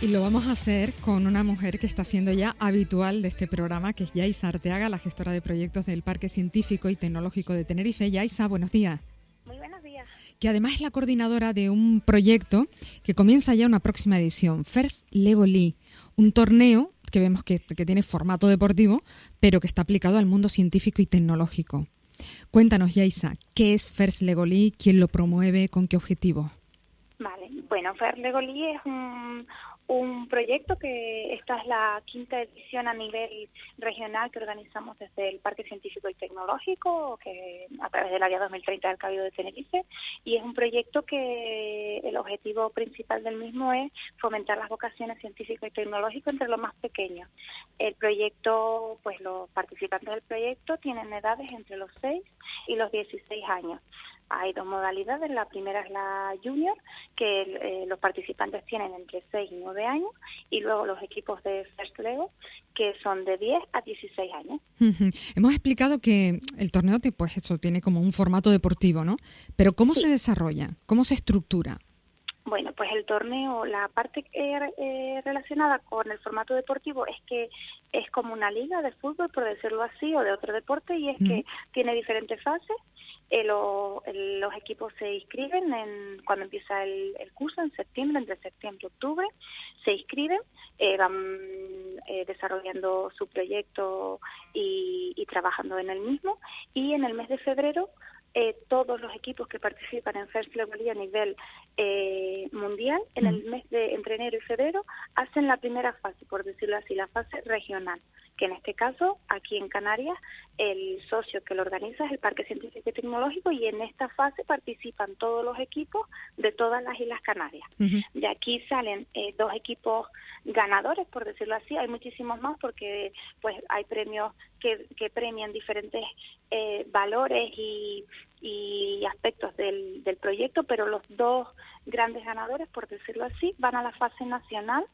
Y lo vamos a hacer con una mujer que está siendo ya habitual de este programa, que es Yaisa Arteaga, la gestora de proyectos del Parque Científico y Tecnológico de Tenerife. Yaisa, buenos días. Muy buenos días. Que además es la coordinadora de un proyecto que comienza ya una próxima edición, First Lego League, un torneo que vemos que, que tiene formato deportivo, pero que está aplicado al mundo científico y tecnológico. Cuéntanos, Yaisa, ¿qué es First Lego League? ¿Quién lo promueve? ¿Con qué objetivo? Vale, bueno, First Lego League es un, un proyecto que esta es la quinta edición a nivel regional que organizamos desde el Parque Científico y Tecnológico, que a través del área 2030 del Cabildo de Tenerife, y es un proyecto que el objetivo principal del mismo es fomentar las vocaciones científico y tecnológico entre los más pequeños. El proyecto, pues los participantes del proyecto tienen edades entre los 6 y los 16 años. Hay dos modalidades. La primera es la junior, que eh, los participantes tienen entre 6 y 9 años, y luego los equipos de First Lego, que son de 10 a 16 años. Hemos explicado que el torneo pues eso tiene como un formato deportivo, ¿no? Pero ¿cómo se desarrolla? ¿Cómo se estructura? Bueno, pues el torneo, la parte eh, relacionada con el formato deportivo es que es como una liga de fútbol, por decirlo así, o de otro deporte, y es que tiene diferentes fases eh, los equipos se inscriben en, cuando empieza el, curso, en septiembre, entre septiembre y octubre, se inscriben, eh, van eh, desarrollando su proyecto y, y, trabajando en el mismo, y en el mes de febrero todos los equipos que participan en First Level a nivel mundial, en el mes de entre enero y febrero, hacen la primera fase, por decirlo así, la fase regional que en este caso, aquí en Canarias, el socio que lo organiza es el Parque Científico y Tecnológico y en esta fase participan todos los equipos de todas las Islas Canarias. De aquí salen eh, dos equipos ganadores, por decirlo así, hay muchísimos más porque pues hay premios que, que premian diferentes eh, valores y, y aspectos del, del proyecto, pero los dos grandes ganadores, por decirlo así, van a la fase nacional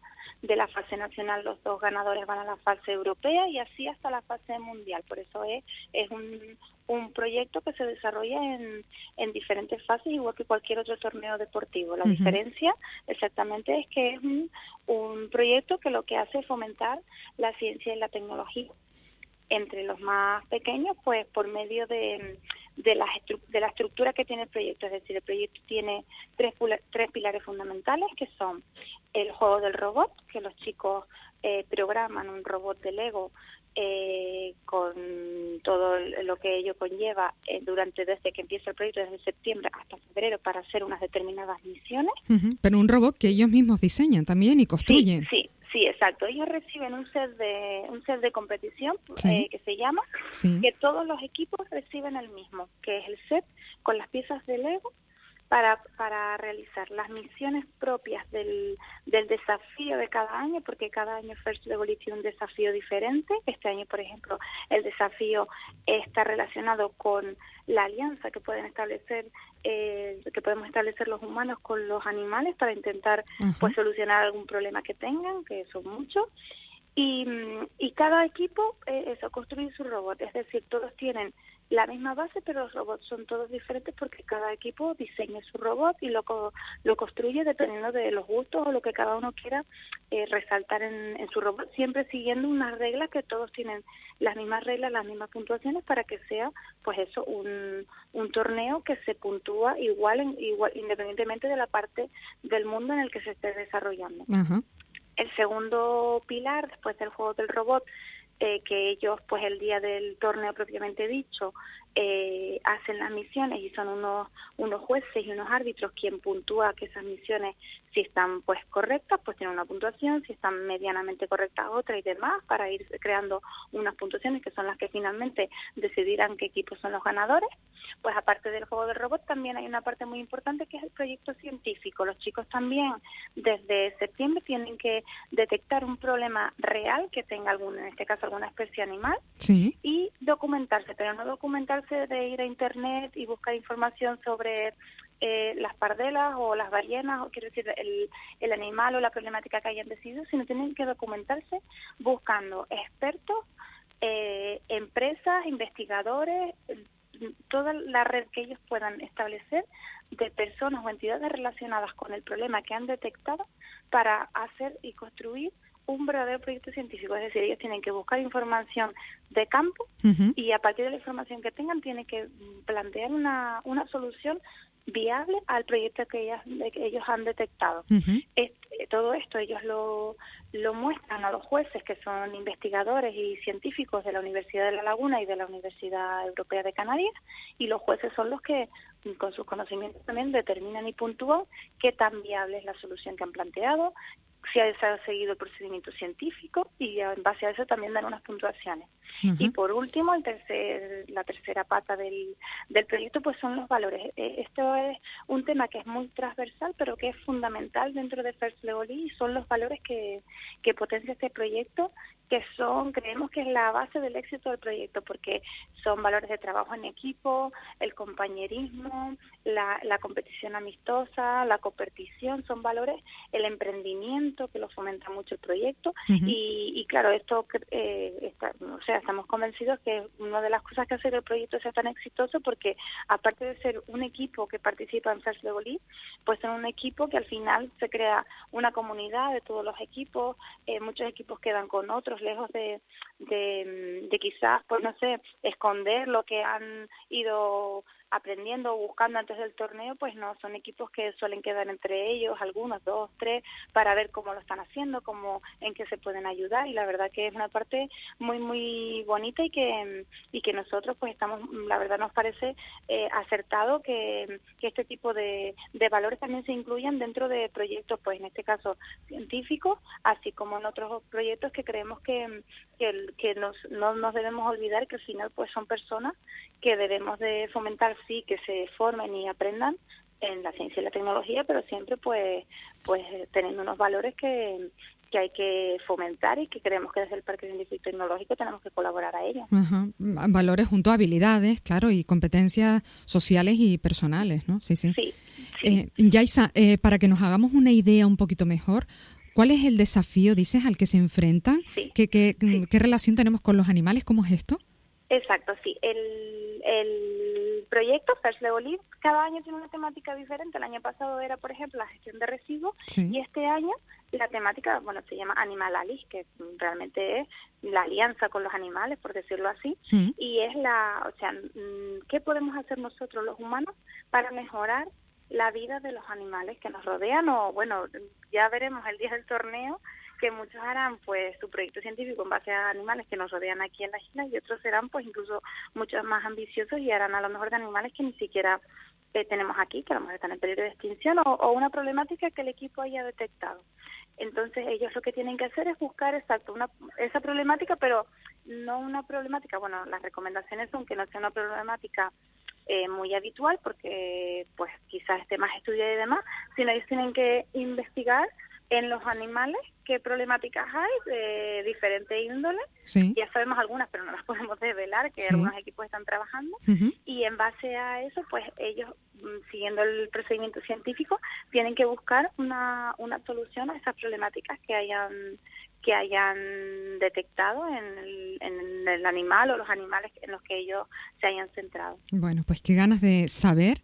de la fase nacional los dos ganadores van a la fase europea y así hasta la fase mundial. Por eso es, es un, un proyecto que se desarrolla en, en diferentes fases, igual que cualquier otro torneo deportivo. La diferencia exactamente es que es un, un proyecto que lo que hace es fomentar la ciencia y la tecnología entre los más pequeños, pues por medio de, de, la, de la estructura que tiene el proyecto. Es decir, el proyecto tiene tres, tres pilares fundamentales que son el juego del robot, que los chicos eh, programan un robot de Lego eh, con todo lo que ello conlleva eh, durante desde que empieza el proyecto desde septiembre hasta febrero para hacer unas determinadas misiones. Pero un robot que ellos mismos diseñan también y construyen. Sí, sí, exacto. Ellos reciben un set de un set de competición eh, que se llama, que todos los equipos reciben el mismo, que es el set con las piezas de Lego para, para realizar las misiones propias del, del desafío de cada año, porque cada año First Level tiene un desafío diferente. Este año, por ejemplo, el desafío está relacionado con la alianza que pueden establecer, eh, que podemos establecer los humanos con los animales para intentar pues solucionar algún problema que tengan, que son muchos. Y, y cada equipo, eh, eso, construye su robot, es decir, todos tienen la misma base, pero los robots son todos diferentes porque cada equipo diseña su robot y lo, lo construye dependiendo de los gustos o lo que cada uno quiera eh, resaltar en, en, su robot, siempre siguiendo unas reglas que todos tienen las mismas reglas, las mismas puntuaciones para que sea, pues eso, un, un torneo que se puntúa igual, en, igual, independientemente de la parte del mundo en el que se esté desarrollando. El segundo pilar, después del juego del robot, eh, que ellos, pues el día del torneo propiamente dicho, eh, hacen las misiones y son unos, unos jueces y unos árbitros quien puntúa que esas misiones, si están pues correctas, pues tienen una puntuación, si están medianamente correctas otra y demás, para ir creando unas puntuaciones que son las que finalmente decidirán qué equipos son los ganadores. Pues aparte del juego de robot también hay una parte muy importante que es el proyecto científico. Los chicos también desde septiembre tienen que detectar un problema real que tenga algún, en este caso alguna especie animal y documentarse, pero no documentarse de ir a internet y buscar información sobre eh, las pardelas o las ballenas, o quiero decir, el, el animal o la problemática que hayan decidido, sino tienen que documentarse buscando expertos, eh, empresas, investigadores, toda la red que ellos puedan establecer de personas o entidades relacionadas con el problema que han detectado para hacer y construir un verdadero proyecto científico, es decir, ellos tienen que buscar información de campo y a partir de la información que tengan tienen que plantear una, una solución viable al proyecto que, ellas, que ellos han detectado. todo esto ellos lo, lo muestran a los jueces, que son investigadores y científicos de la Universidad de La Laguna y de la Universidad Europea de Canarias, y los jueces son los que, con sus conocimientos también, determinan y puntúan qué tan viable es la solución que han planteado, si ha seguido el procedimiento científico y en base a eso también dan unas puntuaciones. Y por último, el tercer, la tercera pata del, del proyecto pues son los valores. Eh, esto es un tema que es muy transversal, pero que es fundamental dentro de First Level y son los valores que, que potencia este proyecto, que son, creemos que es la base del éxito del proyecto, porque son valores de trabajo en equipo, el compañerismo, la, la competición amistosa, la competición, son valores, el emprendimiento, que lo fomenta mucho el proyecto, y, y, claro, esto, eh, está, o sea, estamos convencidos que una de las cosas que hace que el proyecto sea tan exitoso porque aparte de ser un equipo que participa en First Level pues son un equipo que al final se crea una comunidad de todos los equipos, eh, muchos equipos quedan con otros lejos de, de, de quizás, pues no sé, esconder lo que han ido aprendiendo o buscando antes del torneo, pues no, son equipos que suelen quedar entre ellos, algunos, dos, tres, para ver cómo lo están haciendo, cómo, en qué se pueden ayudar. Y la verdad que es una parte muy, muy bonita y que, y que nosotros pues estamos, la verdad nos parece eh, acertado que, que este tipo de, de valores también se incluyan dentro de proyectos, pues en este caso científicos, así como en otros proyectos que creemos que, que, que nos, no nos debemos olvidar que al final pues son personas que debemos de fomentar sí que se formen y aprendan en la ciencia y la tecnología, pero siempre pues pues teniendo unos valores que, que hay que fomentar y que creemos que desde el Parque Científico y Tecnológico tenemos que colaborar a ello. Valores junto a habilidades, claro, y competencias sociales y personales, ¿no? Sí, sí. sí, Eh, Yaisa, eh, para que nos hagamos una idea un poquito mejor, ¿cuál es el desafío, dices, al que se enfrentan? ¿Qué, qué, ¿Qué relación tenemos con los animales? ¿Cómo es esto? Exacto, sí. El, el proyecto First Level cada año tiene una temática diferente. El año pasado era, por ejemplo, la gestión de residuos y este año la temática, bueno, se llama Animal Alice, que realmente es la alianza con los animales, por decirlo así, y es la, o sea, mm, ¿qué podemos hacer nosotros los humanos para mejorar la vida de los animales que nos rodean? O bueno, ya veremos el día del torneo que muchos harán pues su proyecto científico en base a animales que nos rodean aquí en la isla y otros serán pues incluso muchos más ambiciosos y harán a lo mejor de animales que ni siquiera eh, tenemos aquí, que a lo mejor están en peligro de extinción o, una problemática que el equipo haya detectado. Entonces ellos lo que tienen que hacer es buscar exacto una, esa problemática, pero no una problemática, bueno, las recomendaciones son que no sea una problemática eh, muy habitual porque pues quizás esté más estudiada y demás, sino ellos tienen que investigar en los animales qué problemáticas hay de diferente índole. Ya sabemos algunas, pero no las podemos desvelar, que algunos equipos están trabajando. Y en base a eso, pues ellos, mm, siguiendo el procedimiento científico, tienen que buscar una, una solución a esas problemáticas que hayan que hayan detectado en el, en el animal o los animales en los que ellos se hayan centrado. Bueno, pues qué ganas de saber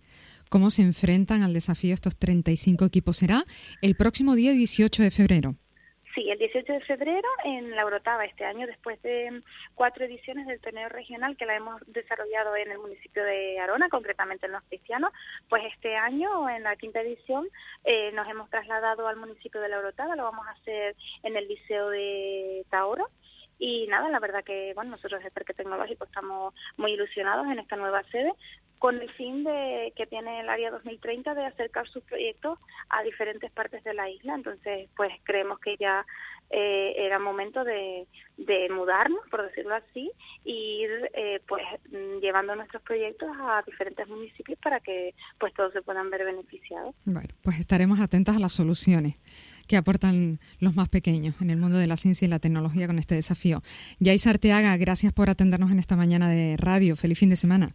cómo se enfrentan al desafío estos 35 equipos. Será el próximo día 18 de febrero. Sí, el 18 de febrero en la Orotava este año, después de cuatro ediciones del torneo regional que la hemos desarrollado en el municipio de Arona, concretamente en Los Cristianos, pues este año, en la quinta edición, eh, nos hemos trasladado al municipio de la Orotava, lo vamos a hacer en el Liceo de Taoro Y nada, la verdad que bueno, nosotros desde Parque Tecnológico estamos muy ilusionados en esta nueva sede con el fin de que tiene el área 2030 de acercar sus proyectos a diferentes partes de la isla. Entonces, pues creemos que ya eh, era momento de, mudarnos, por decirlo así, e ir eh, pues llevando nuestros proyectos a diferentes municipios para que pues todos se puedan ver beneficiados. Bueno, pues estaremos atentas a las soluciones que aportan los más pequeños en el mundo de la ciencia y la tecnología con este desafío. Yais Arteaga, gracias por atendernos en esta mañana de radio. Feliz fin de semana.